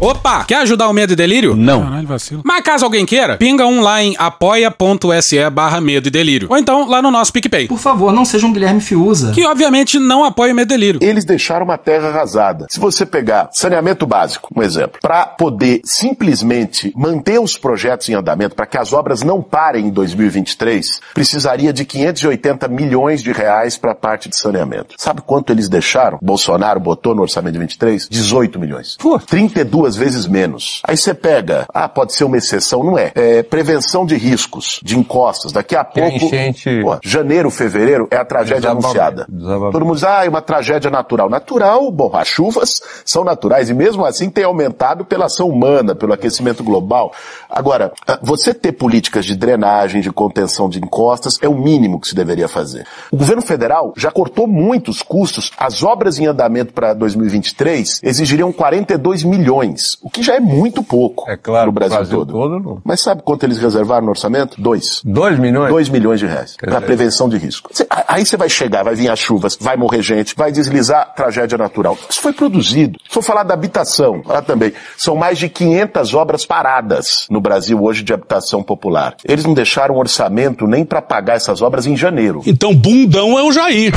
Opa! Quer ajudar o Medo e Delírio? Não. Caralho, vacilo. Mas caso alguém queira, pinga um lá em apoia.se barra Medo e Delírio. Ou então lá no nosso PicPay. Por favor, não seja um Guilherme Fiuza. Que obviamente não apoia o Medo e Delírio. Eles deixaram uma terra arrasada. Se você pegar saneamento básico, um exemplo, para poder simplesmente manter os projetos em andamento, para que as obras não parem em 2023, precisaria de 580 milhões de reais para a parte de saneamento. Sabe quanto eles deixaram? Bolsonaro botou no orçamento de 23? 18 milhões. Pô. 32 vezes menos. Aí você pega, ah, pode ser uma exceção, não é? É prevenção de riscos, de encostas. Daqui a pouco, enchente- pô, janeiro, fevereiro é a tragédia anunciada. Desabamento. Todo mundo diz, ah, é uma tragédia natural. Natural, bom, as chuvas são naturais e mesmo assim tem aumentado pela ação humana, pelo aquecimento global. Agora, ah, você ter políticas de drenagem, de contenção de encostas é o mínimo que se deveria fazer. O governo federal já cortou muitos custos. As obras em andamento para 2023 exigiriam 42 milhões, o que já é muito pouco É claro, no Brasil, Brasil todo. todo não. Mas sabe quanto eles reservaram no orçamento? Dois. 2 milhões? 2 milhões de reais para prevenção de risco. Cê- Aí você vai chegar, vai vir as chuvas, vai morrer gente, vai deslizar tragédia natural. Isso foi produzido. Se for falar da habitação, lá também, são mais de 500 obras paradas no Brasil hoje de habitação popular. Eles não deixaram orçamento nem para pagar essas obras em janeiro. Então, bundão é o Jair.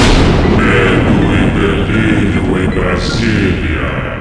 Medo,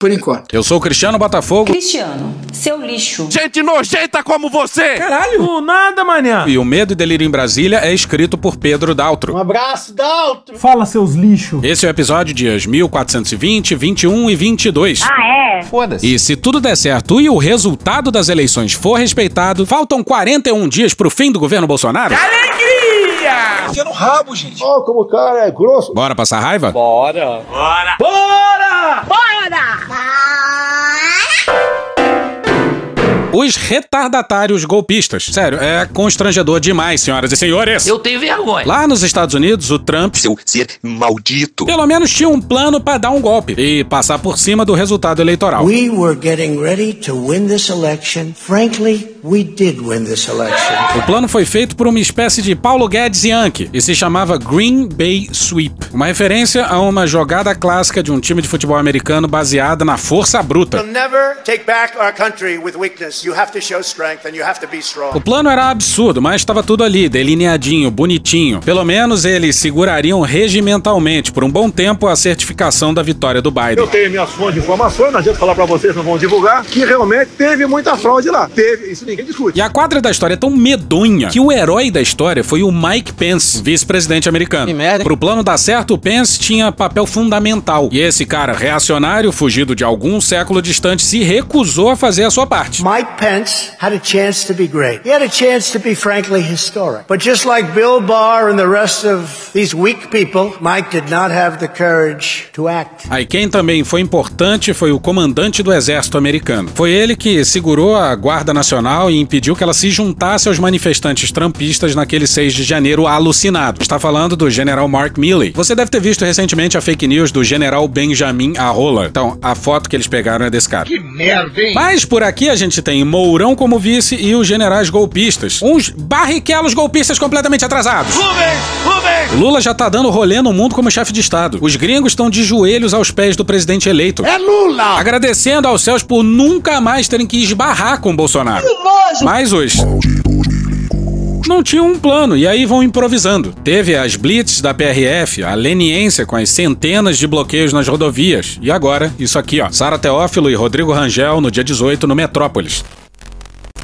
Por enquanto. Eu sou o Cristiano Botafogo Cristiano, seu lixo. Gente nojenta como você! Caralho! nada, manhã! e o Medo e Delírio em Brasília é escrito por Pedro Daltro. abraço, Daltro. Fala, seus lixos! Esse é o episódio dias 1420, 21 e 22. Ah, é? Foda-se. E se tudo der certo e o resultado das eleições for respeitado, faltam 41 dias pro fim do governo Bolsonaro? Enfia no rabo, gente. Oh, como o cara é grosso. Bora passar raiva? Os retardatários golpistas. Sério, é constrangedor demais, senhoras e senhores. Eu tenho vergonha. Lá nos Estados Unidos, o Trump Seu ser maldito. pelo menos tinha um plano pra dar um golpe e passar por cima do resultado eleitoral. We were getting ready to win this election. Frankly, we did win this election. O plano foi feito por uma espécie de Paulo Guedes Yankee e se chamava Green Bay Sweep, uma referência a uma jogada clássica de um time de futebol americano baseada na força bruta. O plano era absurdo, mas estava tudo ali, delineadinho, bonitinho. Pelo menos eles segurariam regimentalmente por um bom tempo a certificação da vitória do Biden. tenho minhas fontes de informações, não adianta falar pra vocês, não vão divulgar, que realmente teve muita fraude lá. Teve, isso ninguém discute. E a quadra da história é tão medonha que o herói da história foi o Mike Pence, vice-presidente americano. Que merda, hein? Pro plano dar certo, o Pence tinha papel fundamental. E esse cara reacionário, fugido de algum século distante, se recusou a fazer a sua parte. Mike Pence had a chance to be great. He had a chance to be frankly historic. But just like Bill Barr and the rest of these weak people, Mike did not have the courage to act. Aí quem também foi importante foi o comandante do exército americano. Foi ele que segurou a Guarda Nacional e impediu que ela se juntasse aos manifestantes trampistas naquele 6 de janeiro alucinado. Está falando do general Mark Milley. Você deve ter visto recentemente a fake news do general Benjamin Arrola. Então, a foto que eles pegaram é desse cara. Que merda, hein? Mas por aqui a gente tem Mourão como vice e os generais golpistas. Uns barriquelos golpistas completamente atrasados. Rubens, Rubens. Lula já tá dando rolê no mundo como chefe de Estado. Os gringos estão de joelhos aos pés do presidente eleito. É Lula. Agradecendo aos céus por nunca mais terem que esbarrar com o Mas os. Não tinham um plano e aí vão improvisando. Teve as blitz da PRF, a leniência com as centenas de bloqueios nas rodovias. E agora, isso aqui, ó. Sara Teófilo e Rodrigo Rangel no dia 18 no Metrópolis.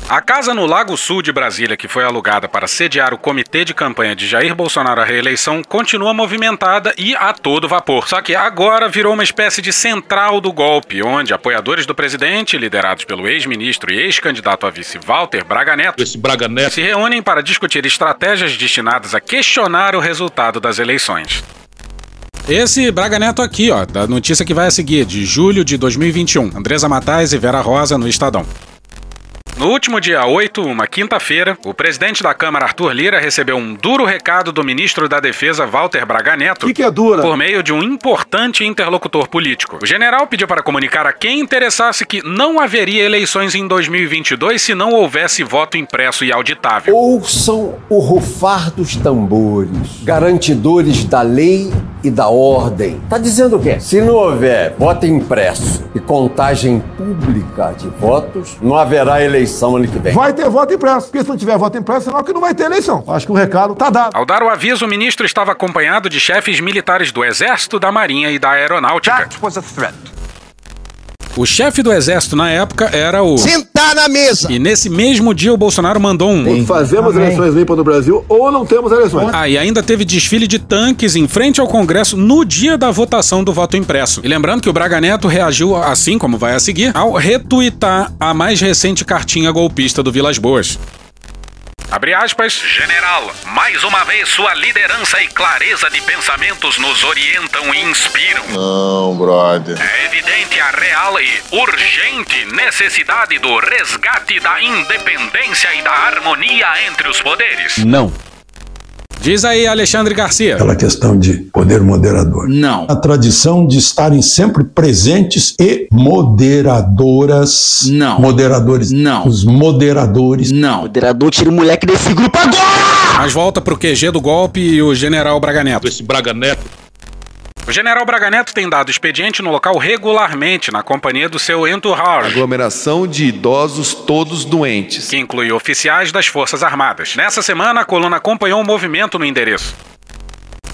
A casa no Lago Sul de Brasília, que foi alugada para sediar o comitê de campanha de Jair Bolsonaro à reeleição, continua movimentada e a todo vapor. Só que agora virou uma espécie de central do golpe, onde apoiadores do presidente, liderados pelo ex-ministro e ex-candidato a vice Walter Braga Neto, Esse Braga Neto. se reúnem para discutir estratégias destinadas a questionar o resultado das eleições. Esse Braga Neto aqui, ó, da notícia que vai a seguir, de julho de 2021. Andresa Matais e Vera Rosa no Estadão. No último dia 8, uma quinta-feira, o presidente da Câmara, Arthur Lira, recebeu um duro recado do ministro da Defesa, Walter Braga Neto, que, que é dura? por meio de um importante interlocutor político. O general pediu para comunicar a quem interessasse que não haveria eleições em 2022 se não houvesse voto impresso e auditável. Ouçam o rufar dos tambores, garantidores da lei e da ordem. Tá dizendo o quê? Se não houver voto impresso e contagem pública de votos, não haverá eleição ano que vem. Vai ter voto impresso. Porque se não tiver voto impresso, senão que não vai ter eleição. Acho que o recado tá dado. Ao dar o aviso, o ministro estava acompanhado de chefes militares do Exército, da Marinha e da Aeronáutica. That was a threat. O chefe do exército na época era o. Sentar na mesa! E nesse mesmo dia o Bolsonaro mandou um. Ou fazemos Amém. eleições limpas no Brasil ou não temos eleições. Ah, e ainda teve desfile de tanques em frente ao Congresso no dia da votação do voto impresso. E lembrando que o Braga Neto reagiu, assim como vai a seguir, ao retuitar a mais recente cartinha golpista do Vilas Boas. Abre aspas. General, mais uma vez sua liderança e clareza de pensamentos nos orientam e inspiram. Não, brother. É evidente a real e urgente necessidade do resgate da independência e da harmonia entre os poderes. Não. Diz aí, Alexandre Garcia. Aquela questão de poder moderador. Não. A tradição de estarem sempre presentes e moderadoras. Não. Moderadores. Não. Os moderadores. Não. Moderador, tira o moleque desse grupo agora! Mas volta pro QG do golpe e o general Braga Neto. Esse Braga Neto. O general Braga Neto tem dado expediente no local regularmente, na companhia do seu entourage, Aglomeração de idosos todos doentes. que inclui oficiais das Forças Armadas. Nessa semana, a coluna acompanhou um movimento no endereço.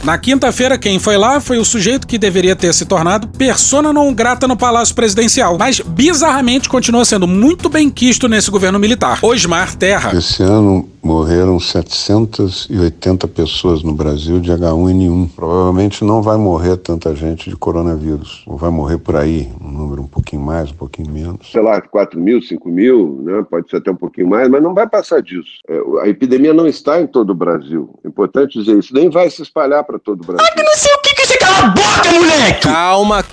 Na quinta-feira, quem foi lá foi o sujeito que deveria ter se tornado persona não grata no Palácio Presidencial, mas bizarramente continua sendo muito bem quisto nesse governo militar. Osmar Terra. Esse ano morreram 780 pessoas no Brasil de H1N1. Provavelmente não vai morrer tanta gente de coronavírus. Ou vai morrer por aí, um número um pouquinho mais, um pouquinho menos. sei lá, 4 mil, 5 mil, né? pode ser até um pouquinho mais, mas não vai passar disso. É, a epidemia não está em todo o Brasil. É importante dizer isso. Nem vai se espalhar para todo o Brasil. Não sei o que que você cala a boca, moleque! Calma.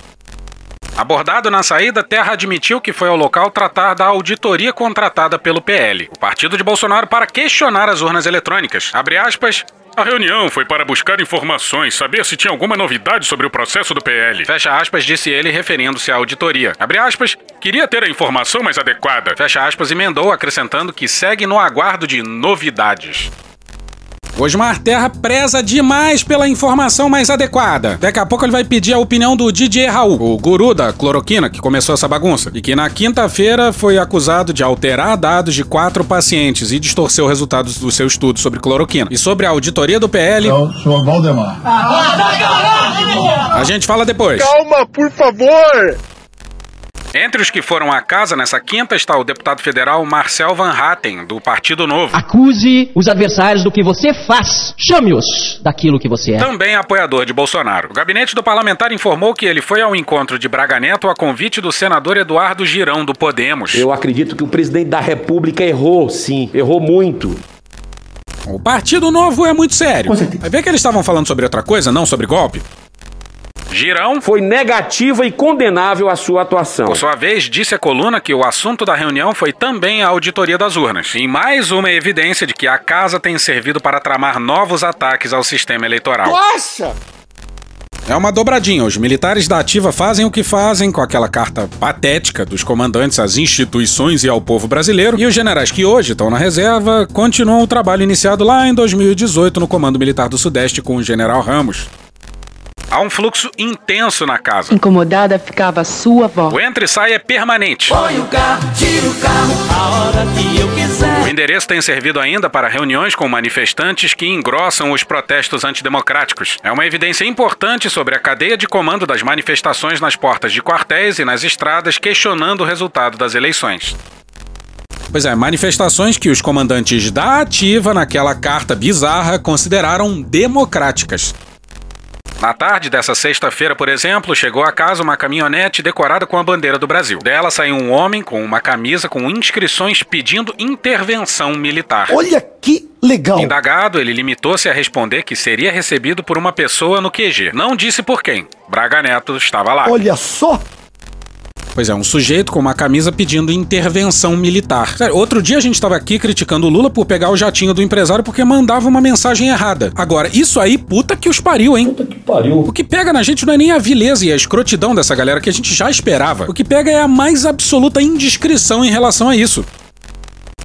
Abordado na saída, Terra admitiu que foi ao local tratar da auditoria contratada pelo PL, o partido de Bolsonaro, para questionar as urnas eletrônicas. Aspas. A reunião foi para buscar informações, saber se tinha alguma novidade sobre o processo do PL. Fecha aspas, disse ele, referindo-se à auditoria. Abre aspas, queria ter a informação mais adequada. Fecha aspas, emendou, acrescentando que segue no aguardo de novidades. Osmar Terra preza demais pela informação mais adequada. Daqui a pouco ele vai pedir a opinião do DJ Raul, o guru da cloroquina que começou essa bagunça, e que na quinta-feira foi acusado de alterar dados de quatro pacientes e distorcer os resultados do seu estudo sobre cloroquina. E sobre a auditoria do PL, Eu sou Valdemar. a gente fala depois. Calma, por favor! Entre os que foram à casa nessa quinta está o deputado federal Marcel Van Hatten, do Partido Novo. Acuse os adversários do que você faz. Chame-os daquilo que você é. Também apoiador de Bolsonaro. O gabinete do parlamentar informou que ele foi ao encontro de Braga Neto a convite do senador Eduardo Girão, do Podemos. Eu acredito que o presidente da República errou, sim. Errou muito. O Partido Novo é muito sério. Vai ver que eles estavam falando sobre outra coisa, não sobre golpe? Girão Foi negativa e condenável a sua atuação. Por sua vez, disse à coluna que o assunto da reunião foi também a auditoria das urnas. Em mais uma evidência de que a casa tem servido para tramar novos ataques ao sistema eleitoral. Nossa! É uma dobradinha. Os militares da ativa fazem o que fazem com aquela carta patética dos comandantes às instituições e ao povo brasileiro. E os generais que hoje estão na reserva continuam o trabalho iniciado lá em 2018 no Comando Militar do Sudeste com o general Ramos. Há um fluxo intenso na casa. Incomodada ficava sua avó. O entra e sai é permanente. Põe o carro, tira o carro, a hora que eu quiser. O endereço tem servido ainda para reuniões com manifestantes que engrossam os protestos antidemocráticos. É uma evidência importante sobre a cadeia de comando das manifestações nas portas de quartéis e nas estradas questionando o resultado das eleições. Pois é, manifestações que os comandantes da ativa, naquela carta bizarra, consideraram democráticas. Na tarde dessa sexta-feira, por exemplo, chegou a casa uma caminhonete decorada com a bandeira do Brasil. Dela saiu um homem com uma camisa com inscrições pedindo intervenção militar. Olha que legal! Indagado, ele limitou-se a responder que seria recebido por uma pessoa no QG. Não disse por quem. Braga Neto estava lá. Olha só! Pois é, um sujeito com uma camisa pedindo intervenção militar. Sério, outro dia a gente tava aqui criticando o Lula por pegar o jatinho do empresário porque mandava uma mensagem errada. Agora, isso aí, puta que os pariu, hein? Puta que pariu. O que pega na gente não é nem a vileza e a escrotidão dessa galera que a gente já esperava. O que pega é a mais absoluta indiscrição em relação a isso.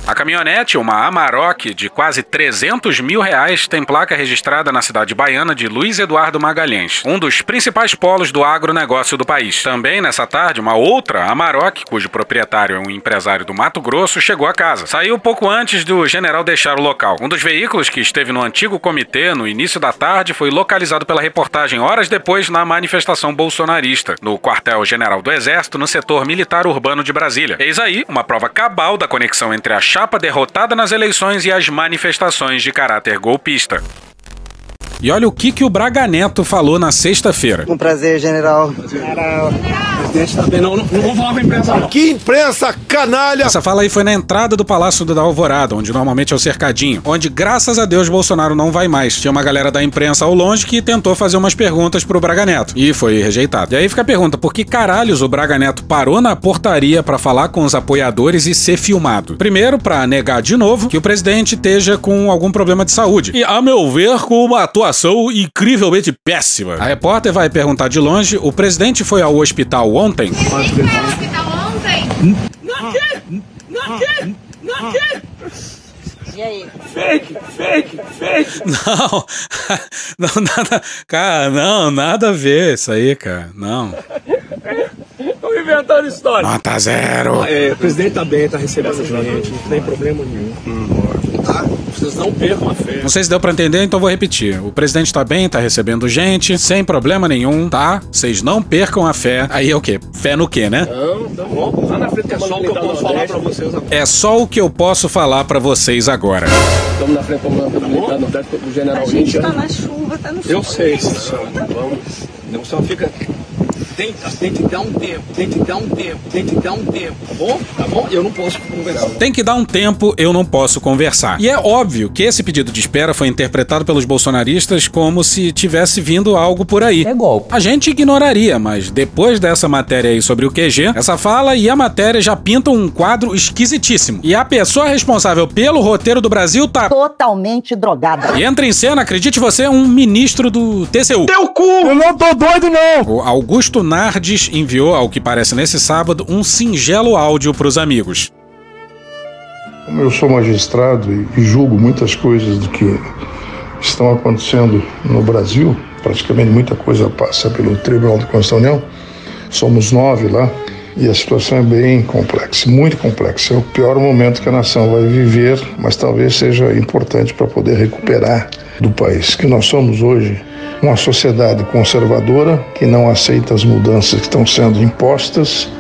A caminhonete, uma Amarok de quase 300 mil reais, tem placa registrada na cidade baiana de Luiz Eduardo Magalhães, um dos principais polos do agronegócio do país. Também nessa tarde, uma outra Amarok, cujo proprietário é um empresário do Mato Grosso, chegou a casa. Saiu pouco antes do general deixar o local. Um dos veículos que esteve no antigo comitê no início da tarde foi localizado pela reportagem horas depois na manifestação bolsonarista, no quartel-general do Exército, no setor militar urbano de Brasília. Eis aí uma prova cabal da conexão entre a chapa derrotada nas eleições e as manifestações de caráter golpista. E olha o que, que o Braga Neto falou na sexta-feira. Um prazer, general. General. Presidente também não, não, não vou falar com a imprensa, não. Que imprensa canalha! Essa fala aí foi na entrada do Palácio da Alvorada, onde normalmente é o cercadinho, onde graças a Deus Bolsonaro não vai mais. Tinha uma galera da imprensa ao longe que tentou fazer umas perguntas pro Braga Neto e foi rejeitado. E aí fica a pergunta, por que caralhos o Braga Neto parou na portaria para falar com os apoiadores e ser filmado? Primeiro, para negar de novo que o presidente esteja com algum problema de saúde. E, a meu ver, com uma atuação incrivelmente péssima. A repórter vai perguntar de longe: o presidente foi ao hospital ontem? Foi ao hospital ontem? E aí? Fake, fake, fake. Não, não, nada, cara, não, nada a ver isso aí, cara, não. Estão inventando história. Nota zero. É, o presidente tá bem, tá recebendo gente, não tem problema nenhum. Tá? Vocês não percam a fé. Não sei se deu pra entender, então vou repetir. O presidente tá bem, tá recebendo gente, sem problema nenhum, tá? Vocês não percam a fé. Aí é o quê? Fé no quê, né? Não, tá bom. Lá na frente que é só o que eu posso falar pra vocês agora. É só o que eu posso falar pra vocês agora. Estamos na frente do comandante militar no teto do general A gente tá na chuva, tá no Eu sei, senhor. Vamos. Não só fica. Tem, tem que dar um tempo, tem que dar um tempo, tem que dar um tempo, tá bom? Tá bom? Eu não posso conversar. Tem que dar um tempo, eu não posso conversar. E é óbvio que esse pedido de espera foi interpretado pelos bolsonaristas como se tivesse vindo algo por aí. É golpe. A gente ignoraria, mas depois dessa matéria aí sobre o QG, essa fala e a matéria já pintam um quadro esquisitíssimo. E a pessoa responsável pelo roteiro do Brasil tá Totalmente drogada. E entra em cena, acredite você, um ministro do TCU. Teu cu! Eu não tô doido, não! O Augusto Nardes enviou, ao que parece nesse sábado, um singelo áudio pros amigos. Como eu sou magistrado e, julgo muitas coisas do que estão acontecendo no Brasil, praticamente muita coisa passa pelo Tribunal de União, somos nove lá, e a situação é bem complexa, muito complexa. É o pior momento que a nação vai viver, mas talvez seja importante para poder recuperar do país. Que nós somos hoje uma sociedade conservadora que não aceita as mudanças que estão sendo impostas.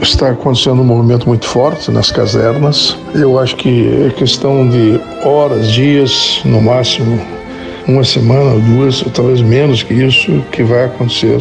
Está acontecendo um movimento muito forte nas casernas. Eu acho que é questão de horas, dias, no máximo uma semana, duas, ou talvez menos que isso, que vai acontecer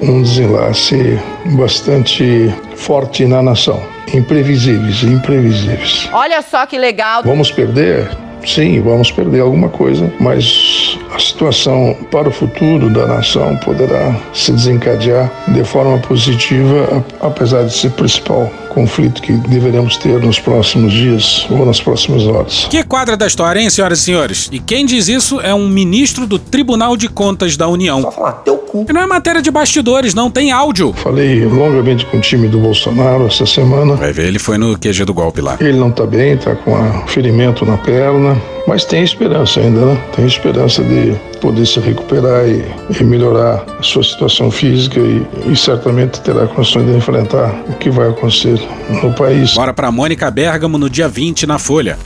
um desenlace bastante forte na nação. Imprevisíveis, imprevisíveis. Olha só que legal. Vamos perder? Sim, vamos perder alguma coisa, mas a situação para o futuro da nação poderá se desencadear de forma positiva, apesar de ser o principal conflito que deveremos ter nos próximos dias ou nas próximas horas. Que quadra da história, hein, senhoras e senhores? E quem diz isso é um ministro do Tribunal de Contas da União. Só falar teu cu. E não é matéria de bastidores, não tem áudio. Falei longamente com o time do Bolsonaro essa semana. Vai ver, ele foi no QG do golpe lá. Ele não tá bem, tá com um ferimento na perna, mas tem esperança ainda, né? Tem esperança de poder se recuperar e, e melhorar a sua situação física e, e, certamente terá condições de enfrentar o que vai acontecer no país. Bora para Mônica Bergamo no dia 20 na Folha.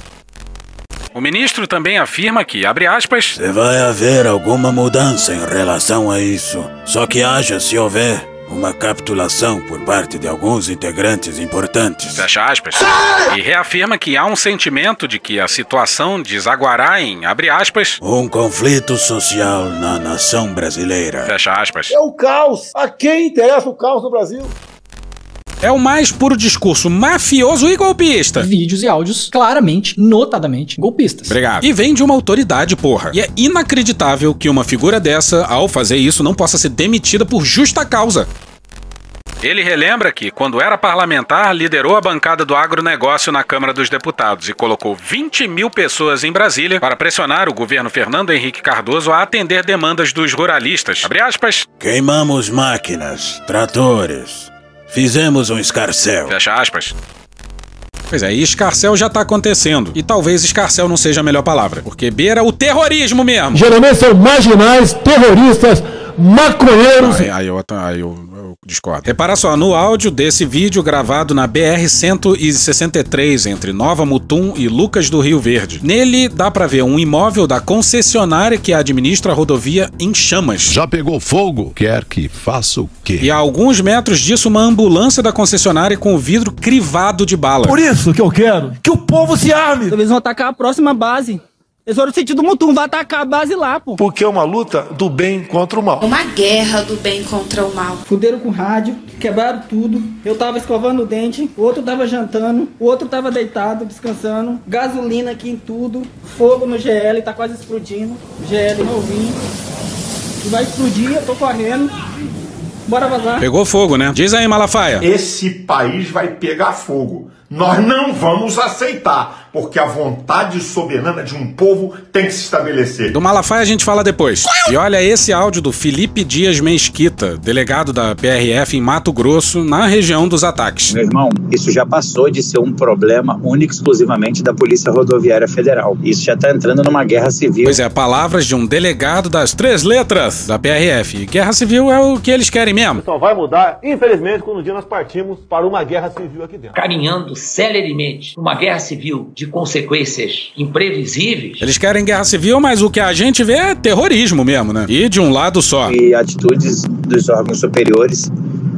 O ministro também afirma que, abre aspas, vai haver alguma mudança em relação a isso. Só que haja, se houver, uma capitulação por parte de alguns integrantes importantes. Fecha aspas. E reafirma que há um sentimento de que a situação desaguará em, abre aspas, um conflito social na nação brasileira. Fecha aspas. É o caos. A quem interessa o caos no Brasil? É o mais puro discurso mafioso e golpista. Vídeos e áudios claramente, notadamente golpistas. Obrigado. E vem de uma autoridade, porra. E é inacreditável que uma figura dessa, ao fazer isso, não possa ser demitida por justa causa. Ele relembra que, quando era parlamentar, liderou a bancada do agronegócio na Câmara dos Deputados e colocou 20 mil pessoas em Brasília para pressionar o governo Fernando Henrique Cardoso a atender demandas dos ruralistas. Abre aspas. Queimamos máquinas, tratores. Fizemos um escarcel. Fecha aspas. Pois é, e escarcel já tá acontecendo. E talvez escarcel não seja a melhor palavra, porque beira o terrorismo mesmo. Geralmente são marginais, terroristas, maconheiros. Aí, aí eu, aí eu, eu discordo. Repara só, no áudio desse vídeo gravado na BR-163, entre Nova Mutum e Lucas do Rio Verde. Nele dá pra ver um imóvel da concessionária que administra a rodovia em chamas. Já pegou fogo? Quer que faça o quê? E a alguns metros disso, uma ambulância da concessionária com o vidro crivado de bala. Por isso que eu quero que o povo se arme. Eles vão atacar a próxima base. Eles foram no sentido Mutum, vai atacar a base lá, pô. Porque é uma luta do bem contra o mal. Uma guerra do bem contra o mal. Fuderam com rádio, quebraram tudo. Eu tava escovando o dente, o outro tava jantando, o outro tava deitado, descansando. Gasolina aqui em tudo. Fogo no GL, tá quase explodindo. GL novinho. E vai explodir, eu tô correndo. Bora vazar. Pegou fogo, né? Diz aí, Malafaia. Esse país vai pegar fogo. Nós não vamos aceitar, porque a vontade soberana de um povo tem que se estabelecer. Do Malafaia a gente fala depois. E olha esse áudio do Felipe Dias Mesquita, delegado da PRF em Mato Grosso, na região dos ataques. Meu irmão, isso já passou de ser um problema único e exclusivamente da Polícia Rodoviária Federal. Isso já tá entrando numa guerra civil. Pois é, palavras de um delegado das três letras da PRF. E guerra civil é o que eles querem mesmo. Só vai mudar, infelizmente, quando um dia nós partimos para uma guerra civil aqui dentro. Caminhando celeremente uma guerra civil de consequências imprevisíveis. Eles querem guerra civil, mas o que a gente vê é terrorismo mesmo, né? E de um lado só. E atitudes dos órgãos superiores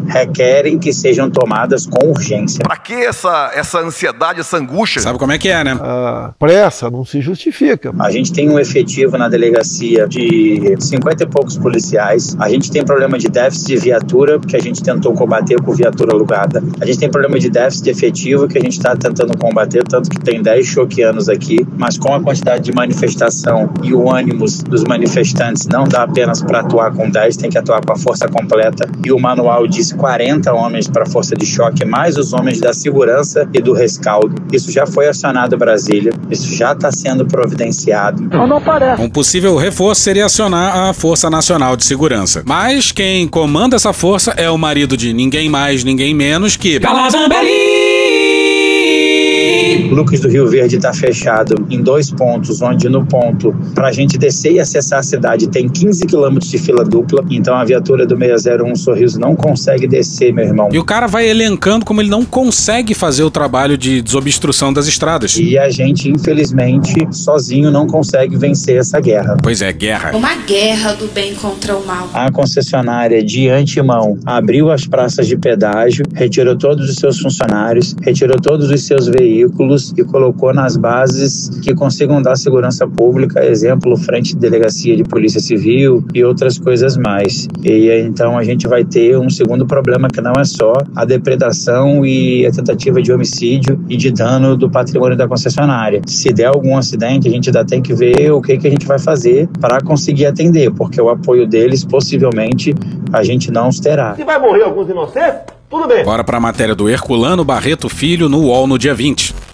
requerem que sejam tomadas com urgência. Pra que essa, essa ansiedade, essa angústia? Sabe como é que é, né? A pressa não se justifica. A gente tem um efetivo na delegacia de 50 e poucos policiais. A gente tem problema de déficit de viatura, porque a gente tentou combater com viatura alugada. A gente tem problema de déficit de efetivo, que a gente está tentando combater, tanto que tem 10 choqueanos aqui, mas com a quantidade de manifestação e o ânimo dos manifestantes, não dá apenas para atuar com 10, tem que atuar com a força completa. E o manual diz 40 homens para a força de choque, mais os homens da segurança e do rescaldo. Isso já foi acionado em Brasília, isso já está sendo providenciado. Não, não parece. Um possível reforço seria acionar a Força Nacional de Segurança. Mas quem comanda essa força é o marido de ninguém mais, ninguém menos que. Lucas do Rio Verde está fechado em dois pontos, onde no ponto para a gente descer e acessar a cidade tem 15 quilômetros de fila dupla, então a viatura do 601 Sorriso não consegue descer, meu irmão. E o cara vai elencando como ele não consegue fazer o trabalho de desobstrução das estradas. E a gente, infelizmente, sozinho não consegue vencer essa guerra. Pois é, guerra. Uma guerra do bem contra o mal. A concessionária, de antemão, abriu as praças de pedágio, retirou todos os seus funcionários, retirou todos os seus veículos e colocou nas bases que consigam dar segurança pública, exemplo, frente de delegacia de polícia civil e outras coisas mais. E então a gente vai ter um segundo problema que não é só a depredação e a tentativa de homicídio e de dano do patrimônio da concessionária. Se der algum acidente, a gente ainda tem que ver o que, que a gente vai fazer para conseguir atender, porque o apoio deles possivelmente a gente não os terá. Se vai morrer alguns inocentes, tudo bem. Bora para a matéria do Herculano Barreto Filho no UOL no dia 20.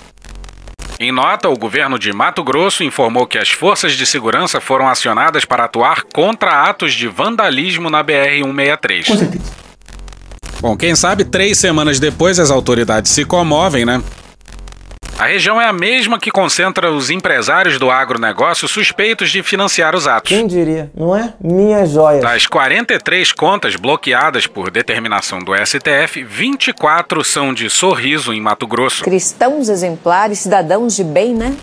Em nota, o governo de Mato Grosso informou que as forças de segurança foram acionadas para atuar contra atos de vandalismo na BR-163. Com certeza. Bom, quem sabe três semanas depois as autoridades se comovem, né? A região é a mesma que concentra os empresários do agronegócio suspeitos de financiar os atos. Quem diria, não é? Minha joia. Das 43 contas bloqueadas por determinação do STF, 24 são de sorriso em Mato Grosso. Cristãos exemplares, cidadãos de bem, né?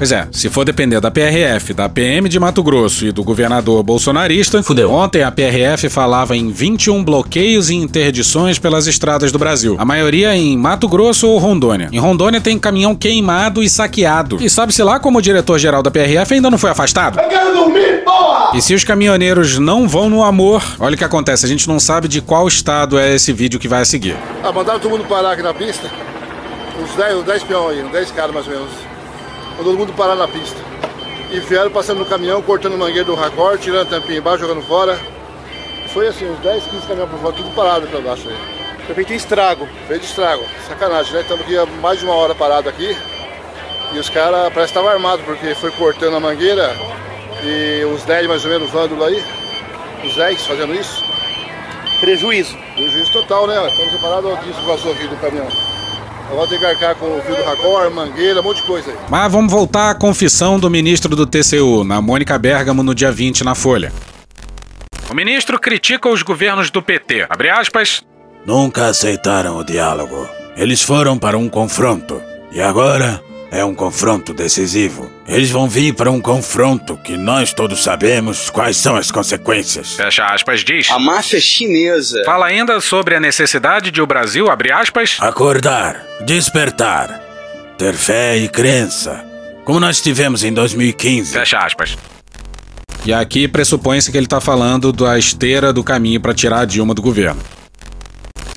Pois é, se for depender da PRF, da PM de Mato Grosso e do governador bolsonarista, fudeu. Ontem a PRF falava em 21 bloqueios e interdições pelas estradas do Brasil. A maioria em Mato Grosso ou Rondônia. Em Rondônia tem caminhão queimado e saqueado. E sabe-se lá como o diretor-geral da PRF ainda não foi afastado? Eu quero dormir, porra! E se os caminhoneiros não vão no amor, olha o que acontece, a gente não sabe de qual estado é esse vídeo que vai a seguir. Ah, mandaram todo mundo parar aqui na pista. Uns 10, uns 10 peão aí, uns 10 caras mais ou menos. Todo mundo parar na pista. E vieram passando no caminhão, cortando mangueira do racor, tirando a tampinha embaixo, jogando fora. Foi assim, uns 10, 15 caminhões por fora, tudo parado pra baixo aí. Foi feito estrago. Feito estrago. Sacanagem, né? Estamos aqui há mais de uma hora parado aqui. E os caras parece que estavam armados, porque foi cortando a mangueira e os 10 mais ou menos vândalos aí, os 10 fazendo isso. Prejuízo. Prejuízo total, né? Estamos separados aqui, isso vazou aqui do caminhão. Agora tem que arcar com o fio do racor, mangueira, um monte de coisa aí. Mas vamos voltar à confissão do ministro do TCU, na Mônica Bergamo, no dia 20, na Folha. O ministro critica os governos do PT. Abre aspas. Nunca aceitaram o diálogo. Eles foram para um confronto. E agora é um confronto decisivo. Eles vão vir para um confronto que nós todos sabemos quais são as consequências. Fecha aspas, diz. A máfia chinesa. Fala ainda sobre a necessidade de o Brasil, abre aspas. Acordar, despertar, ter fé e crença, como nós tivemos em 2015. Fecha aspas. E aqui pressupõe-se que ele está falando da esteira do caminho para tirar a Dilma do governo.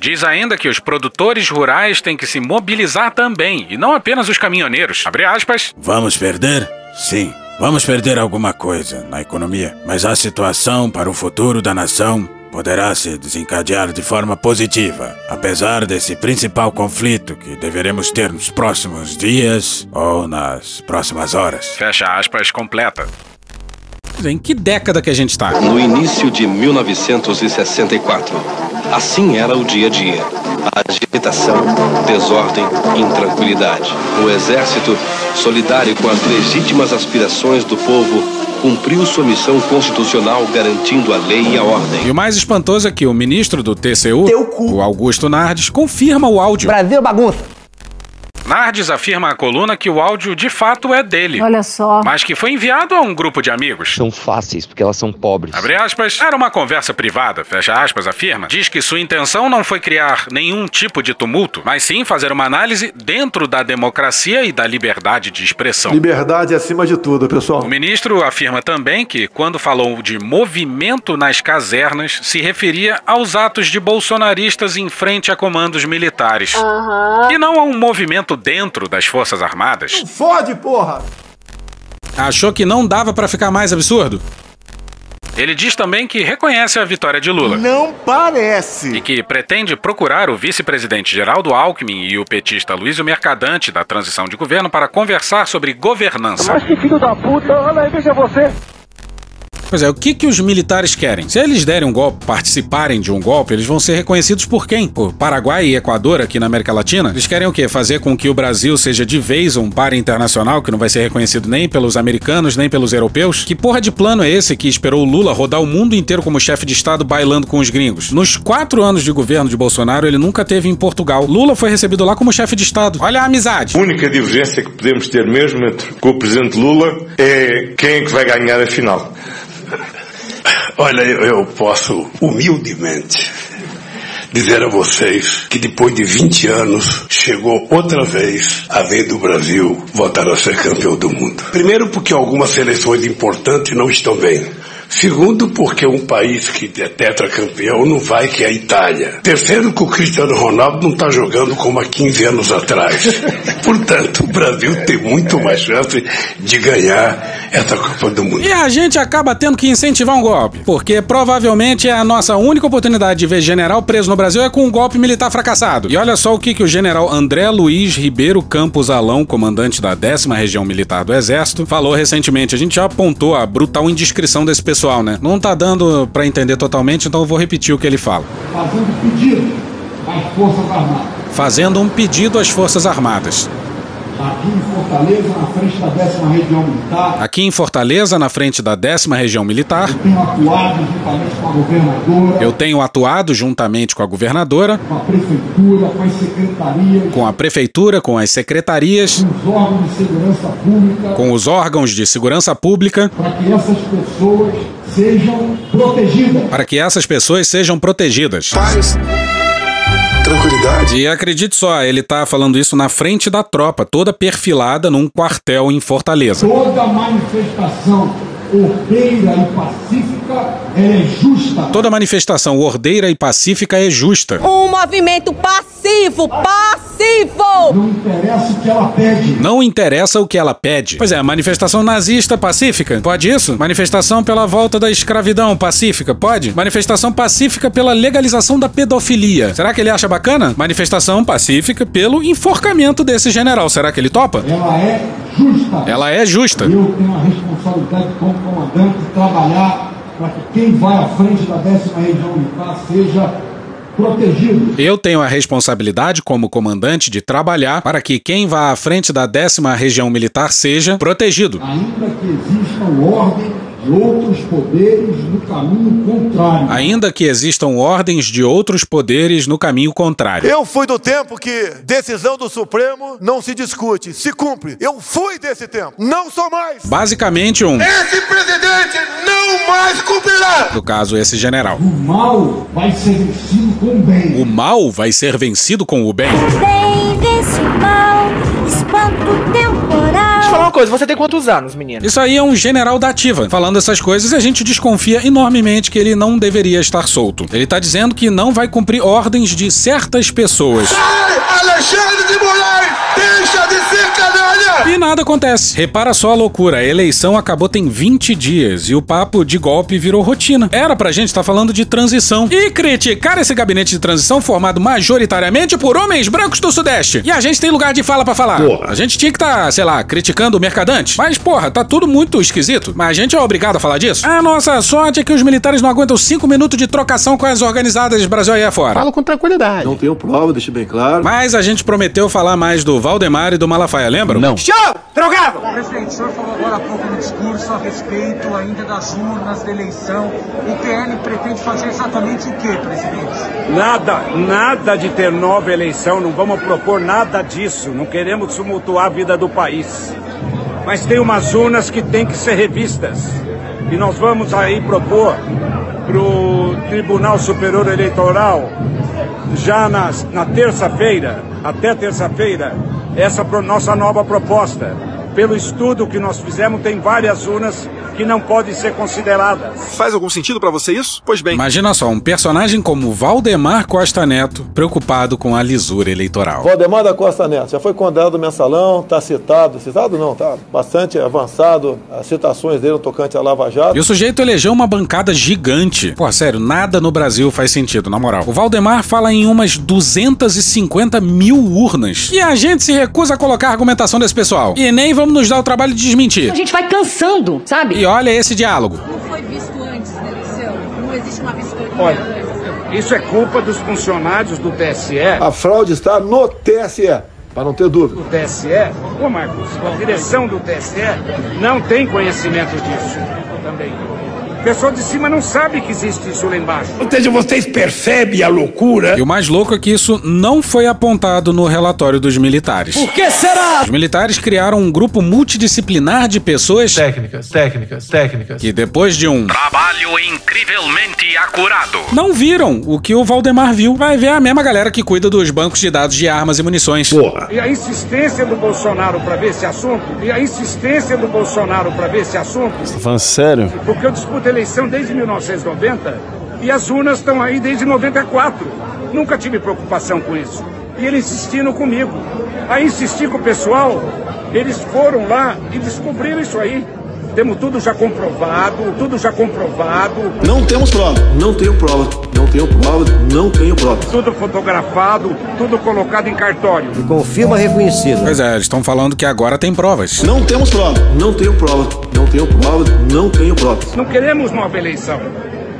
Diz ainda que os produtores rurais têm que se mobilizar também, e não apenas os caminhoneiros. Abre aspas. Vamos perder? Sim. Vamos perder alguma coisa na economia, mas a situação para o futuro da nação poderá se desencadear de forma positiva, apesar desse principal conflito que deveremos ter nos próximos dias ou nas próximas horas. Fecha aspas completa. Em que década que a gente está? No início de 1964. Assim era o dia a dia. Agitação, desordem, intranquilidade. O exército, solidário com as legítimas aspirações do povo, cumpriu sua missão constitucional garantindo a lei e a ordem. E o mais espantoso é que o ministro do TCU, o Augusto Nardes, confirma o áudio. Brasil bagunça. Nardes afirma à coluna que o áudio de fato é dele. Olha só. Mas que foi enviado a um grupo de amigos. São fáceis, porque elas são pobres. Abre aspas. Era uma conversa privada, fecha aspas, afirma. Diz que sua intenção não foi criar nenhum tipo de tumulto, mas sim fazer uma análise dentro da democracia e da liberdade de expressão. Liberdade acima de tudo, pessoal. O ministro afirma também que, quando falou de movimento nas casernas, se referia aos atos de bolsonaristas em frente a comandos militares. Aham. E não a um movimento dentro das Forças Armadas. Fode, porra! Achou que não dava pra ficar mais absurdo? Ele diz também que reconhece a vitória de Lula. Não parece. E que pretende procurar o vice-presidente Geraldo Alckmin e o petista Luiz Mercadante da transição de governo para conversar sobre governança. Mas que filho da puta, olha aí, veja você. Pois é, o que, que os militares querem? Se eles derem um golpe, participarem de um golpe, eles vão ser reconhecidos por quem? Por Paraguai e Equador aqui na América Latina? Eles querem o quê? Fazer com que o Brasil seja de vez um par internacional que não vai ser reconhecido nem pelos americanos, nem pelos europeus? Que porra de plano é esse que esperou o Lula rodar o mundo inteiro como chefe de Estado bailando com os gringos? Nos quatro anos de governo de Bolsonaro, ele nunca teve em Portugal. Lula foi recebido lá como chefe de Estado. Olha a amizade. A única divergência que podemos ter mesmo entre com o presidente Lula é quem é que vai ganhar a final. Olha, eu, eu posso humildemente dizer a vocês que depois de 20 anos chegou outra vez a vez do Brasil voltar a ser campeão do mundo. Primeiro porque algumas seleções importantes não estão bem. Segundo, porque um país que é tetracampeão não vai, que é a Itália. Terceiro, que o Cristiano Ronaldo não está jogando como há 15 anos atrás. Portanto, o Brasil tem muito mais chance de ganhar essa Copa do Mundo. E a gente acaba tendo que incentivar um golpe, porque provavelmente é a nossa única oportunidade de ver general preso no Brasil é com um golpe militar fracassado. E olha só o que, que o general André Luiz Ribeiro Campos Alão, comandante da décima região militar do Exército, falou recentemente. A gente já apontou a brutal indiscrição desse pessoal, né? Não tá dando pra entender totalmente, então eu vou repetir o que ele fala. Fazendo pedido às Forças Armadas. Fazendo um pedido às Forças Armadas. Aqui em Fortaleza, na frente da décima região militar, Aqui em Fortaleza, na frente da décima região militar, tenho atuado juntamente com a governadora, eu tenho atuado juntamente com a governadora, com a prefeitura, com as secretarias, com a prefeitura, com as secretarias, com os órgãos de segurança pública, com os órgãos de segurança pública, para que essas pessoas sejam protegidas. para que essas pessoas sejam protegidas. Tranquilidade. E acredite só, ele tá falando isso na frente da tropa, toda perfilada num quartel em Fortaleza. Toda manifestação ordeira e pacífica ela é justa. Toda manifestação ordeira e pacífica é justa. Um movimento passivo, passivo. Impossível! Não interessa o que ela pede. Não interessa o que ela pede. Pois é, manifestação nazista pacífica, pode isso? Manifestação pela volta da escravidão pacífica, pode? Manifestação pacífica pela legalização da pedofilia. Será que ele acha bacana? Manifestação pacífica pelo enforcamento desse general. Será que ele topa? Ela é justa. Ela é justa. Eu tenho a responsabilidade como comandante de trabalhar para que quem vai à frente da décima região militar seja protegido. Eu tenho a responsabilidade como comandante de trabalhar para que quem vá à frente da décima região militar seja protegido. Ainda que existam ordem de outros poderes no caminho contrário. Ainda que existam ordens de outros poderes no caminho contrário. Eu fui do tempo que decisão do Supremo não se discute, se cumpre. Eu fui desse tempo, não sou mais. Basicamente um. Esse presidente não mais cumprirá. No caso, esse general. O mal vai ser vencido com o bem. O mal vai ser vencido com o bem. Bem vence o mal, espanto temporal. Falar uma coisa, você tem quantos anos, menino? Isso aí é um general da ativa. Falando essas coisas e a gente desconfia enormemente que ele não deveria estar solto. Ele tá dizendo que não vai cumprir ordens de certas pessoas. Sai, Alexandre de Moraes! Deixa de ser canalha! E nada acontece. Repara só a loucura. A eleição acabou tem 20 dias e o papo de golpe virou rotina. Era pra gente estar tá falando de transição e criticar esse gabinete de transição formado majoritariamente por homens brancos do Sudeste. E a gente tem lugar de fala para falar. Porra. A gente tinha que estar, tá, sei lá, criticando o mercadante. Mas, porra, tá tudo muito esquisito. Mas a gente é obrigado a falar disso. A nossa sorte é que os militares não aguentam 5 minutos de trocação com as organizadas Brasil aí afora. Falo com tranquilidade. Não tenho prova, deixa bem claro. Mas a gente prometeu falar mais do Valdemar e do Malafaia, lembram? Não. Show! Drogado! Presidente, o senhor falou agora há pouco no discurso a respeito ainda das urnas da eleição. O PL pretende fazer exatamente o que, presidente? Nada, nada de ter nova eleição, não vamos propor nada disso. Não queremos tumultuar a vida do país. Mas tem umas urnas que têm que ser revistas. E nós vamos aí propor para o Tribunal Superior Eleitoral, já na, na terça-feira, até terça-feira, essa nossa nova proposta. Pelo estudo que nós fizemos, tem várias urnas que não podem ser consideradas. Faz algum sentido para você isso? Pois bem. Imagina só, um personagem como Valdemar Costa Neto preocupado com a lisura eleitoral. Valdemar da Costa Neto já foi condenado no mensalão, tá citado, citado não, tá bastante avançado as citações dele no tocante à Lava Jato. E o sujeito elegeu uma bancada gigante. Pô, sério, nada no Brasil faz sentido, na moral. O Valdemar fala em umas 250 mil urnas. E a gente se recusa a colocar a argumentação desse pessoal. E nem vamos nos dar o trabalho de desmentir. A gente vai cansando, sabe? E olha esse diálogo. Não foi visto antes na eleição? Não existe uma vistoria Olha, isso é culpa dos funcionários do TSE. A fraude está no TSE. Para não ter dúvida. O TSE, ô Marcos, a direção do TSE não tem conhecimento disso também. O pessoal de cima não sabe que existe isso lá embaixo. Ou seja, vocês percebem a loucura? E o mais louco é que isso não foi apontado no relatório dos militares. Por que será? Os militares criaram um grupo multidisciplinar de pessoas técnicas, técnicas, técnicas. que depois de um trabalho incrivelmente acurado não viram o que o Valdemar viu. Vai ver a mesma galera que cuida dos bancos de dados de armas e munições. Porra. E a insistência do Bolsonaro para ver esse assunto? E a insistência do Bolsonaro para ver esse assunto? Você tá falando sério? Porque eu disputo eleição desde 1990 e as urnas estão aí desde 94. Nunca tive preocupação com isso. E ele insistindo comigo. Aí insisti com o pessoal, eles foram lá e descobriram isso aí. Temos tudo já comprovado, tudo já comprovado. Não temos prova. Não tenho prova. Não tenho prova. Não tenho prova. Tudo fotografado, tudo colocado em cartório. E confirma reconhecido. Pois é, eles estão falando que agora tem provas. Não temos prova. Não tenho prova. Não tenho prova. Não tenho prova. Não queremos nova eleição.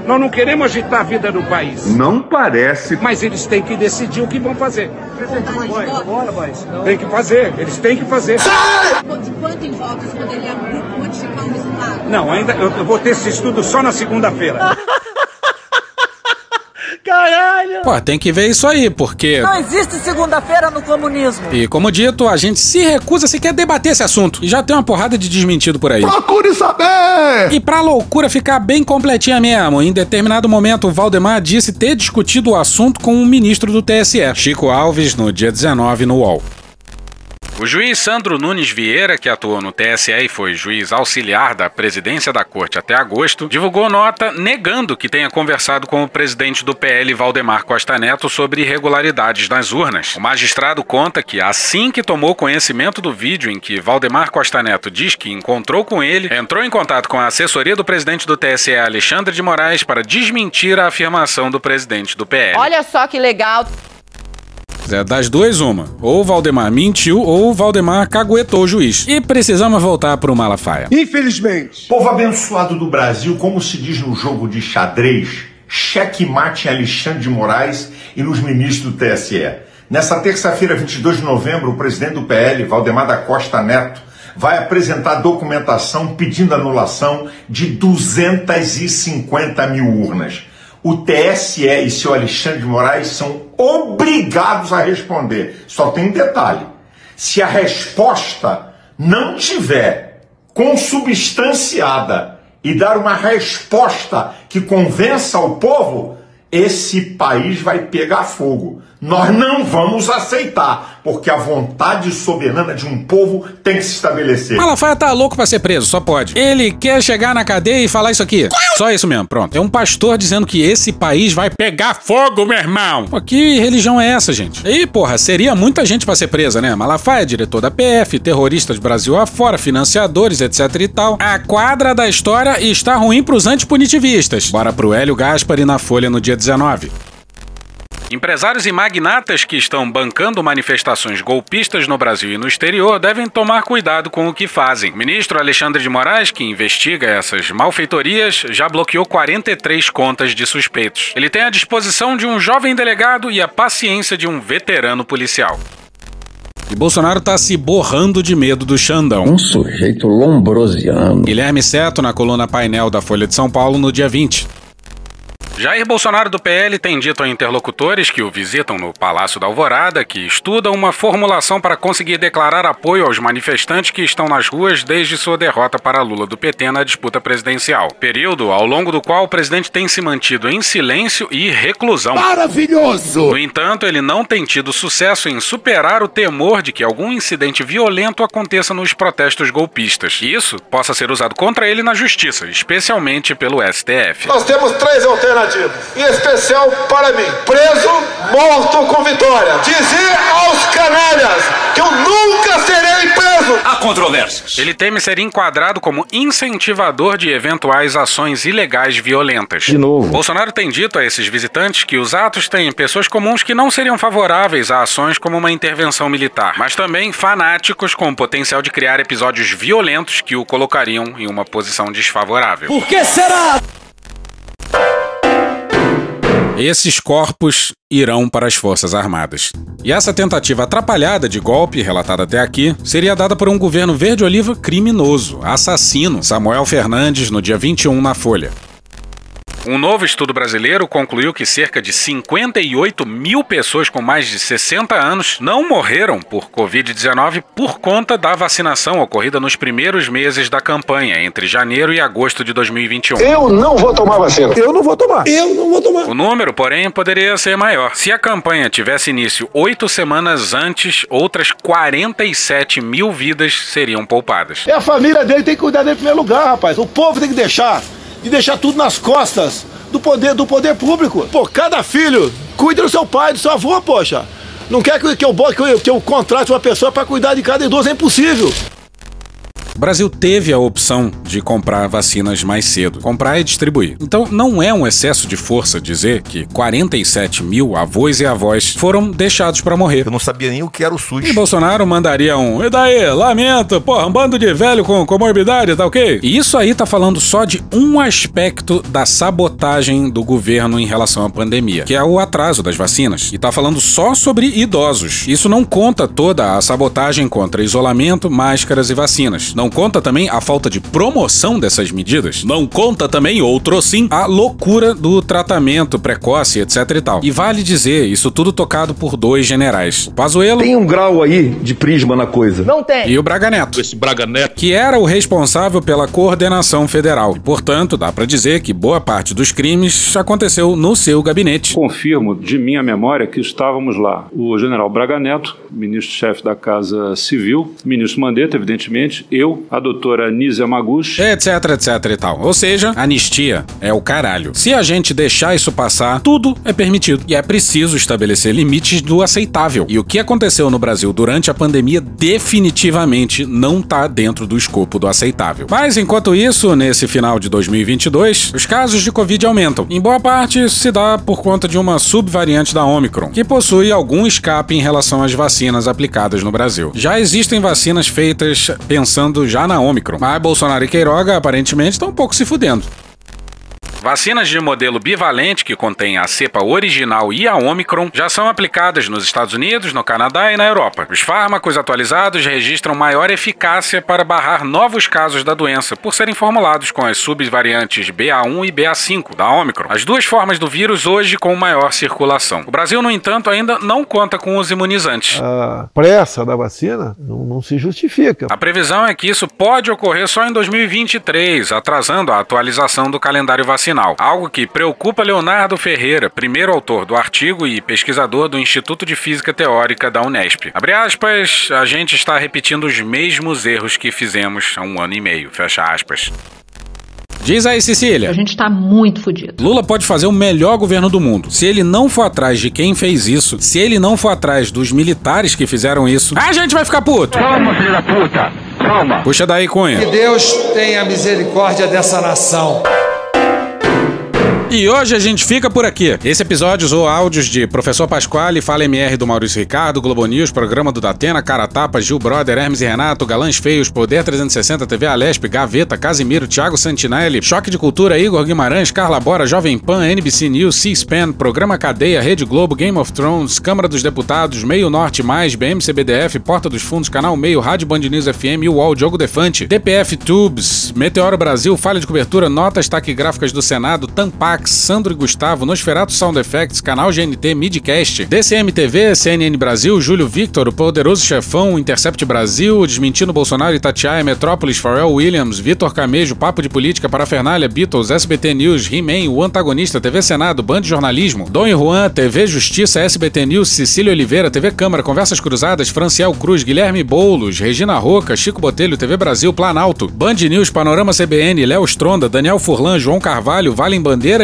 Nós não queremos agitar a vida do país. Não parece. Mas eles têm que decidir o que vão fazer. Tem que fazer, eles têm que fazer. De quanto em votos poderia? Não, ainda eu, eu vou ter esse estudo só na segunda-feira. Caralho! Pô, tem que ver isso aí, porque. Não existe segunda-feira no comunismo. E como dito, a gente se recusa sequer debater esse assunto. E já tem uma porrada de desmentido por aí. Procure saber! E pra loucura ficar bem completinha mesmo, em determinado momento o Valdemar disse ter discutido o assunto com o ministro do TSE, Chico Alves, no dia 19 no UOL. O juiz Sandro Nunes Vieira, que atuou no TSE e foi juiz auxiliar da presidência da corte até agosto, divulgou nota negando que tenha conversado com o presidente do PL, Valdemar Costa Neto, sobre irregularidades nas urnas. O magistrado conta que, assim que tomou conhecimento do vídeo em que Valdemar Costa Neto diz que encontrou com ele, entrou em contato com a assessoria do presidente do TSE, Alexandre de Moraes, para desmentir a afirmação do presidente do PL. Olha só que legal. É das duas, uma. Ou o Valdemar mentiu, ou o Valdemar caguetou o juiz. E precisamos voltar pro Malafaia. Infelizmente. Povo abençoado do Brasil, como se diz no jogo de xadrez, checkmate em Alexandre de Moraes e nos ministros do TSE. Nessa terça-feira, 22 de novembro, o presidente do PL, Valdemar da Costa Neto, vai apresentar documentação pedindo anulação de 250 mil urnas. O TSE e seu Alexandre de Moraes são obrigados a responder. Só tem um detalhe: se a resposta não tiver consubstanciada e dar uma resposta que convença o povo, esse país vai pegar fogo. Nós não vamos aceitar, porque a vontade soberana de um povo tem que se estabelecer. Malafaia tá louco pra ser preso, só pode. Ele quer chegar na cadeia e falar isso aqui. Só isso mesmo, pronto. É um pastor dizendo que esse país vai pegar fogo, meu irmão. Pô, que religião é essa, gente? E, porra, seria muita gente pra ser presa, né? Malafaia é diretor da PF, terroristas Brasil afora, financiadores, etc e tal. A quadra da história está ruim pros antipunitivistas. Bora pro Hélio Gaspari na Folha no dia 19. Empresários e magnatas que estão bancando manifestações golpistas no Brasil e no exterior devem tomar cuidado com o que fazem. O ministro Alexandre de Moraes, que investiga essas malfeitorias, já bloqueou 43 contas de suspeitos. Ele tem a disposição de um jovem delegado e a paciência de um veterano policial. E Bolsonaro tá se borrando de medo do Xandão. Um sujeito lombrosiano. Guilherme Seto na coluna painel da Folha de São Paulo no dia 20. Jair Bolsonaro do PL tem dito a interlocutores que o visitam no Palácio da Alvorada que estuda uma formulação para conseguir declarar apoio aos manifestantes que estão nas ruas desde sua derrota para Lula do PT na disputa presidencial. Período ao longo do qual o presidente tem se mantido em silêncio e reclusão. Maravilhoso! No entanto, ele não tem tido sucesso em superar o temor de que algum incidente violento aconteça nos protestos golpistas. E isso possa ser usado contra ele na justiça, especialmente pelo STF. Nós temos três alternativas, em especial para mim: preso, morto com vitória. Dizer aos canalhas que eu nunca serei preso. Há controvérsias. Ele teme ser enquadrado como incentivador de eventuais ações ilegais violentas. De novo. Bolsonaro tem dito a esses visitantes que os atos têm pessoas comuns que não seriam favoráveis a ações como uma intervenção militar, mas também fanáticos com o potencial de criar episódios violentos que o colocariam em uma posição desfavorável. Por que será? Esses corpos irão para as Forças Armadas. E essa tentativa atrapalhada de golpe, relatada até aqui, seria dada por um governo verde-oliva criminoso, assassino, Samuel Fernandes, no dia 21 na Folha. Um novo estudo brasileiro concluiu que cerca de 58 mil pessoas com mais de 60 anos não morreram por Covid-19 por conta da vacinação ocorrida nos primeiros meses da campanha, entre janeiro e agosto de 2021. Eu não vou tomar vacina. Eu não vou tomar. Eu não vou tomar. O número, porém, poderia ser maior. Se a campanha tivesse início oito semanas antes, outras 47 mil vidas seriam poupadas. É a família dele tem que cuidar dele em primeiro lugar, rapaz. O povo tem que deixar de deixar tudo nas costas do poder do poder público. Pô, cada filho cuida do seu pai, do seu avô, poxa. Não quer que, eu, que eu, que eu contrate uma pessoa para cuidar de cada idoso, é impossível. O Brasil teve a opção de comprar vacinas mais cedo, comprar e distribuir. Então não é um excesso de força dizer que 47 mil avós e avós foram deixados para morrer. Eu não sabia nem o que era o SUS. E Bolsonaro mandaria um, e daí, lamento, porra, um bando de velho com comorbidade, tá ok? E isso aí tá falando só de um aspecto da sabotagem do governo em relação à pandemia, que é o atraso das vacinas. E tá falando só sobre idosos. Isso não conta toda a sabotagem contra isolamento, máscaras e vacinas. Não Não conta também a falta de promoção dessas medidas? Não conta também, outro sim, a loucura do tratamento precoce, etc e tal. E vale dizer, isso tudo tocado por dois generais. O Pazuello... Tem um grau aí de prisma na coisa. Não tem. E o Braga Neto. Esse Braga Neto. Que era o responsável pela coordenação federal. E, portanto, dá para dizer que boa parte dos crimes aconteceu no seu gabinete. Confirmo de minha memória que estávamos lá. O general Braga Neto, ministro-chefe da Casa Civil, ministro Mandetta, evidentemente, eu, a doutora Nízia Maguchi, etc, etc e tal. Ou seja, anistia é o caralho. Se a gente deixar isso passar, tudo é permitido. E é preciso estabelecer limites do aceitável. E o que aconteceu no Brasil durante a pandemia definitivamente não tá dentro do escopo do aceitável. Mas enquanto isso, nesse final de 2022, os casos de Covid aumentam. Em boa parte, isso se dá por conta de uma subvariante da Omicron, que possui algum escape em relação às vacinas aplicadas no Brasil. Já existem vacinas feitas pensando já na Omicron, mas Bolsonaro e Queiroga aparentemente estão um pouco se fudendo. Vacinas de modelo bivalente que contém a cepa original e a Omicron já são aplicadas nos Estados Unidos, no Canadá e na Europa. Os fármacos atualizados registram maior eficácia para barrar novos casos da doença, por serem formulados com as subvariantes BA1 e BA5 da Omicron, as duas formas do vírus hoje com maior circulação. O Brasil, no entanto, ainda não conta com os imunizantes. A pressa da vacina não, não se justifica. A previsão é que isso pode ocorrer só em 2023, atrasando a atualização do calendário vacinal algo que preocupa Leonardo Ferreira, primeiro autor do artigo e pesquisador do Instituto de Física Teórica da Unesp. Abre aspas, a gente está repetindo os mesmos erros que fizemos há um ano e meio, fecha aspas. Diz aí, Cecília. A gente tá muito fudido. Lula pode fazer o melhor governo do mundo. Se ele não for atrás de quem fez isso, se ele não for atrás dos militares que fizeram isso, a gente vai ficar puto. Calma, filho da puta. Calma. Puxa daí, Cunha. Que Deus tenha misericórdia dessa nação. E hoje a gente fica por aqui. Esse episódio usou áudios de Professor Pasquale, Fala MR do Maurício Ricardo, Globo News, Programa do Datena, Cara Tapa, Gil Brother, Hermes e Renato, Galãs Feios, Poder 360, TV Alesp, Gaveta, Casimiro, Thiago Santinelli, Choque de Cultura, Igor Guimarães, Carla Bora, Jovem Pan, NBC News, C-SPAN, Programa Cadeia, Rede Globo, Game of Thrones, Câmara dos Deputados, Meio Norte Mais, BMCBDF, Porta dos Fundos, Canal Meio, Rádio Band News FM, UOL, Diogo Defante, DPF Tubes, Meteoro Brasil, Falha de Cobertura, Notas Taquigráficas do Senado, Tampax, Sandro e Gustavo, Nosferatu Sound Effects, Canal GNT, Midcast, DCM TV, CNN Brasil, Júlio Victor, o Poderoso Chefão, Intercept Brasil, Desmentindo Bolsonaro, Itatiaia, Metrópolis, Pharrell Williams, Vitor Camejo, Papo de Política, Parafernália, Beatles, SBT News, He-Man, O Antagonista, TV Senado, Band Jornalismo, Dom Juan, TV Justiça, SBT News, Cecília Oliveira, TV Câmara, Conversas Cruzadas, Franciel Cruz, Guilherme Boulos, Regina Roca, Chico Botelho, TV Brasil, Planalto, Band News, Panorama CBN, Léo Stronda, Daniel Furlan, João Carvalho, Valem Bandeira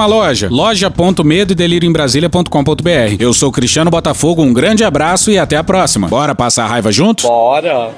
loja, loja.medo e delírio em Brasília.com.br. Eu sou Cristiano Botafogo, um grande abraço e até a próxima. Bora passar a raiva juntos? Bora!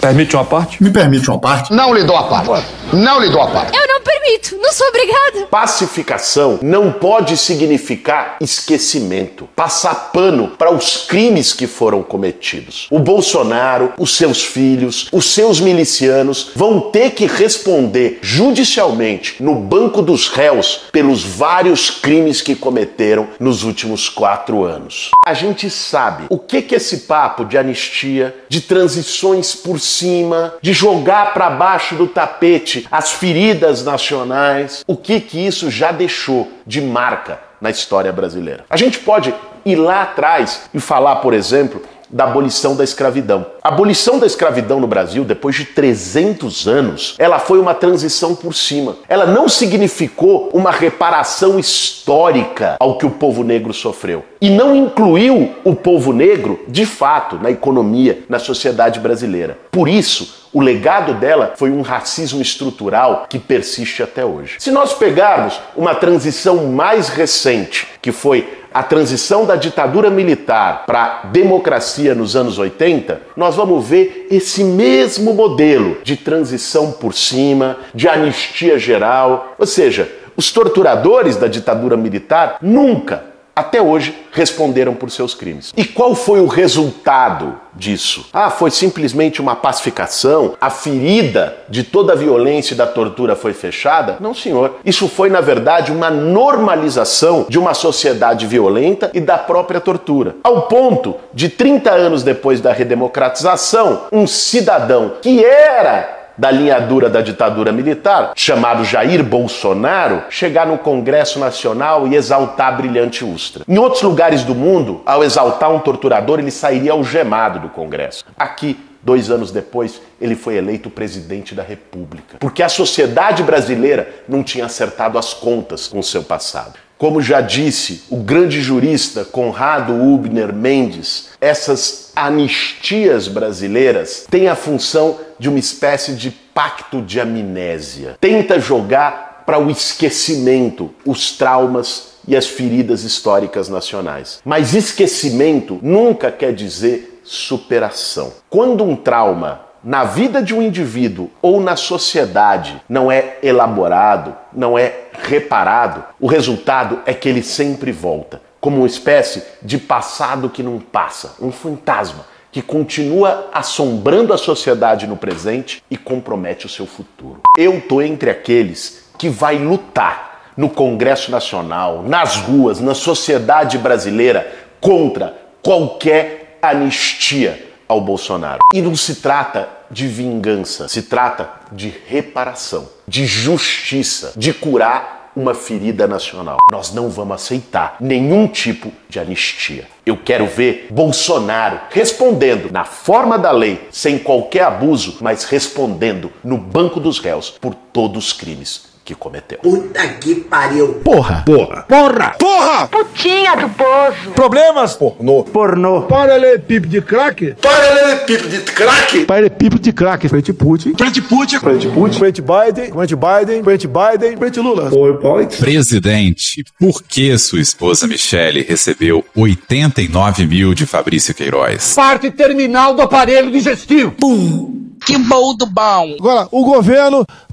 Permite uma parte? Me permite uma parte? Não lhe dou a parte. Não lhe dou a parte. Eu não permito, não sou obrigada. Pacificação não pode significar esquecimento, passar pano para os crimes que foram cometidos. O Bolsonaro, os seus filhos, os seus milicianos vão ter que responder judicialmente no banco dos réus pelos vários crimes que cometeram nos últimos quatro anos. A gente sabe o que que esse papo de anistia, de transições por cima, de jogar para baixo do tapete as feridas nacionais, o que que isso já deixou de marca na história brasileira. A gente pode ir lá atrás e falar, por exemplo, da abolição da escravidão. A abolição da escravidão no Brasil, depois de 300 anos, ela foi uma transição por cima. Ela não significou uma reparação histórica ao que o povo negro sofreu. E não incluiu o povo negro, de fato, na economia, na sociedade brasileira. Por isso, o legado dela foi um racismo estrutural que persiste até hoje. Se nós pegarmos uma transição mais recente, que foi a transição da ditadura militar para a democracia nos anos 80, nós vamos ver esse mesmo modelo de transição por cima, de anistia geral. Ou seja, os torturadores da ditadura militar nunca até hoje responderam por seus crimes. E qual foi o resultado disso? Ah, foi simplesmente uma pacificação? A ferida de toda a violência e da tortura foi fechada? Não, senhor. Isso foi, na verdade, uma normalização de uma sociedade violenta e da própria tortura. Ao ponto de 30 anos depois da redemocratização, um cidadão que era da linha dura da ditadura militar, chamado Jair Bolsonaro, chegar no Congresso Nacional e exaltar a brilhante Ustra. Em outros lugares do mundo, ao exaltar um torturador, ele sairia algemado do Congresso. Aqui, Dois anos depois, ele foi eleito presidente da República. Porque a sociedade brasileira não tinha acertado as contas com seu passado. Como já disse o grande jurista Conrado Ubner Mendes, essas anistias brasileiras têm a função de uma espécie de pacto de amnésia. Tenta jogar para o esquecimento os traumas e as feridas históricas nacionais. Mas esquecimento nunca quer dizer superação. Quando um trauma na vida de um indivíduo ou na sociedade não é elaborado, não é reparado, o resultado é que ele sempre volta, como uma espécie de passado que não passa, um fantasma que continua assombrando a sociedade no presente e compromete o seu futuro. Eu tô entre aqueles que vai lutar no Congresso Nacional, nas ruas, na sociedade brasileira contra qualquer anistia ao Bolsonaro. E não se trata de vingança, se trata de reparação, de justiça, de curar uma ferida nacional. Nós não vamos aceitar nenhum tipo de anistia. Eu quero ver Bolsonaro respondendo na forma da lei, sem qualquer abuso, mas respondendo no banco dos réus por todos os crimes que cometeu. Puta que pariu. Porra. Porra. Porra. Porra. Putinha do poço. Problemas? Pornô. Pornô. Paralelepípedo de crack? Paralelepípedo de crack? Paralelepípedo de crack. Frente Putin. Frente Putin. Frente Putin. Frente Biden. Frente Biden. Frente Biden. Frente Lula. Oi, Biden. Presidente, por que sua esposa Michele recebeu 89 mil de Fabrício Queiroz? Parte terminal do aparelho digestivo. Pum. Que bom do bom. Agora, o governo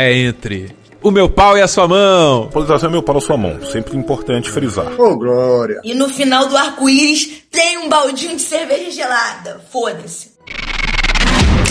é entre o meu pau e a sua mão. Polarização é meu pau na sua mão. Sempre importante frisar. Ô, Glória. E no final do arco-íris tem um baldinho de cerveja gelada. Foda-se.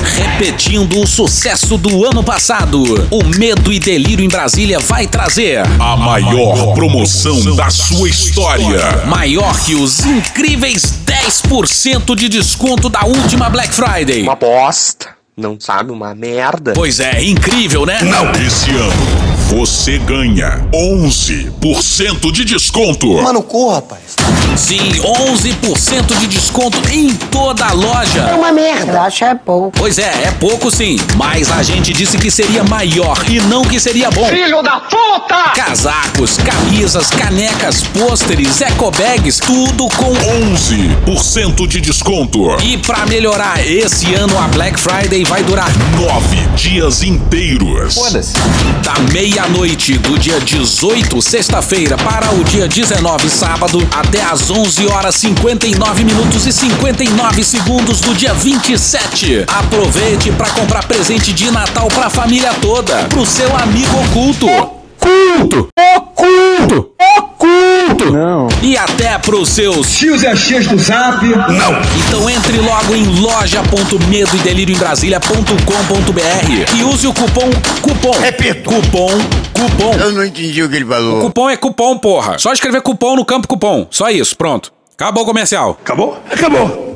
Repetindo o sucesso do ano passado, o Medo e Delírio em Brasília vai trazer a maior promoção da sua história. Maior que os incríveis 10% de desconto da última Black Friday. Uma bosta. Não sabe, uma merda. Pois é, incrível, né? Não. Esse ano você ganha 11% de desconto. Mano, corra, rapaz. Sim, 11% de desconto em toda a loja. É uma merda. Acho é pouco. Pois é, é pouco sim. Mas a gente disse que seria maior e não que seria bom. Filho da puta! Casacos, camisas, canecas, pôsteres, ecobags, tudo com 11% de desconto. E pra melhorar, esse ano a Black Friday vai durar nove dias inteiros. Foda-se. Da meia-noite do dia 18, sexta-feira, para o dia 19, sábado, até às 11 horas 59 minutos e 59 segundos do dia 27. Aproveite para comprar presente de Natal pra família toda, pro seu amigo oculto. Oculto! Oculto! Oculto! Não. E até pros seus tios e as tias do zap. Não. Então entre logo em loja.medo e delírio em Brasília.com.br e use o cupom cupom. Repito. Cupom cupom. Eu não entendi o que ele falou. O cupom é cupom, porra. Só escrever cupom no campo cupom. Só isso, pronto. Acabou o comercial. Acabou? Acabou.